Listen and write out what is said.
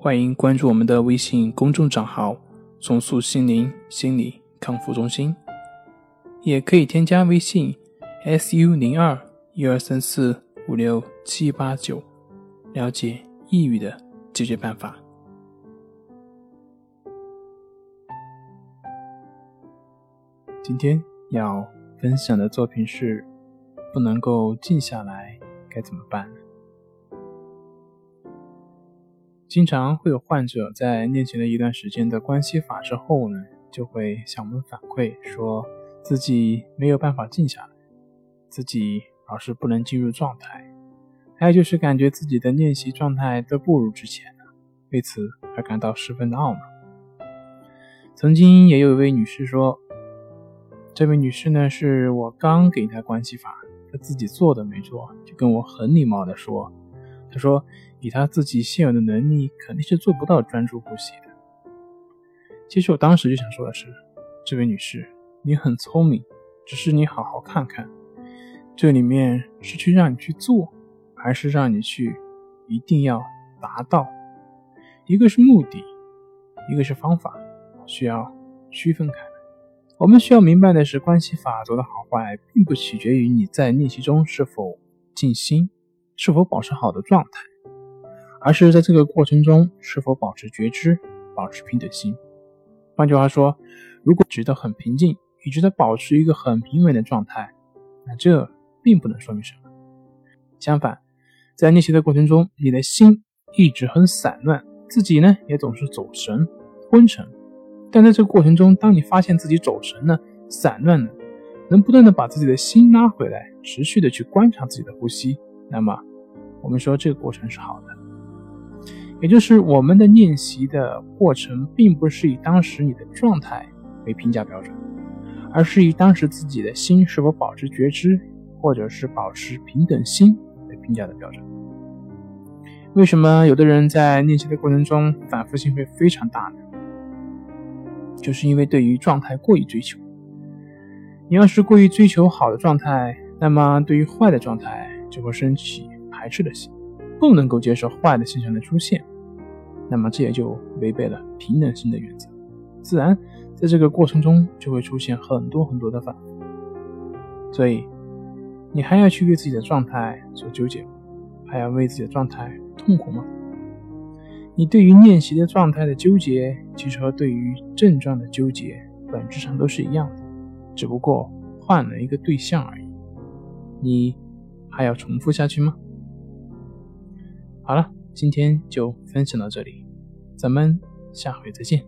欢迎关注我们的微信公众账号“重塑心灵心理康复中心”，也可以添加微信 “su 零二一二三四五六七八九”了解抑郁的解决办法。今天要分享的作品是：不能够静下来，该怎么办？经常会有患者在练习了一段时间的关系法之后呢，就会向我们反馈，说自己没有办法静下来，自己老是不能进入状态，还有就是感觉自己的练习状态都不如之前了，为此而感到十分的懊恼。曾经也有一位女士说，这位女士呢是我刚给她关系法，她自己做都没做，就跟我很礼貌的说。他说：“以他自己现有的能力，肯定是做不到专注呼吸的。”其实我当时就想说的是，这位女士，你很聪明，只是你好好看看，这里面是去让你去做，还是让你去一定要达到？一个是目的，一个是方法，需要区分开。我们需要明白的是，关系法则的好坏，并不取决于你在练习中是否静心。是否保持好的状态，而是在这个过程中是否保持觉知、保持平等心。换句话说，如果觉得很平静，你觉得保持一个很平稳的状态，那这并不能说明什么。相反，在练习的过程中，你的心一直很散乱，自己呢也总是走神、昏沉。但在这个过程中，当你发现自己走神了、散乱了，能不断的把自己的心拉回来，持续的去观察自己的呼吸，那么。我们说这个过程是好的，也就是我们的练习的过程，并不是以当时你的状态为评价标准，而是以当时自己的心是否保持觉知，或者是保持平等心为评价的标准。为什么有的人在练习的过程中反复性会非常大呢？就是因为对于状态过于追求。你要是过于追求好的状态，那么对于坏的状态就会升起。排斥的心，不能够接受坏的现象的出现，那么这也就违背了平等心的原则，自然在这个过程中就会出现很多很多的反复。所以，你还要去为自己的状态所纠结，还要为自己的状态痛苦吗？你对于练习的状态的纠结，其实和对于症状的纠结本质上都是一样的，只不过换了一个对象而已。你还要重复下去吗？好了，今天就分享到这里，咱们下回再见。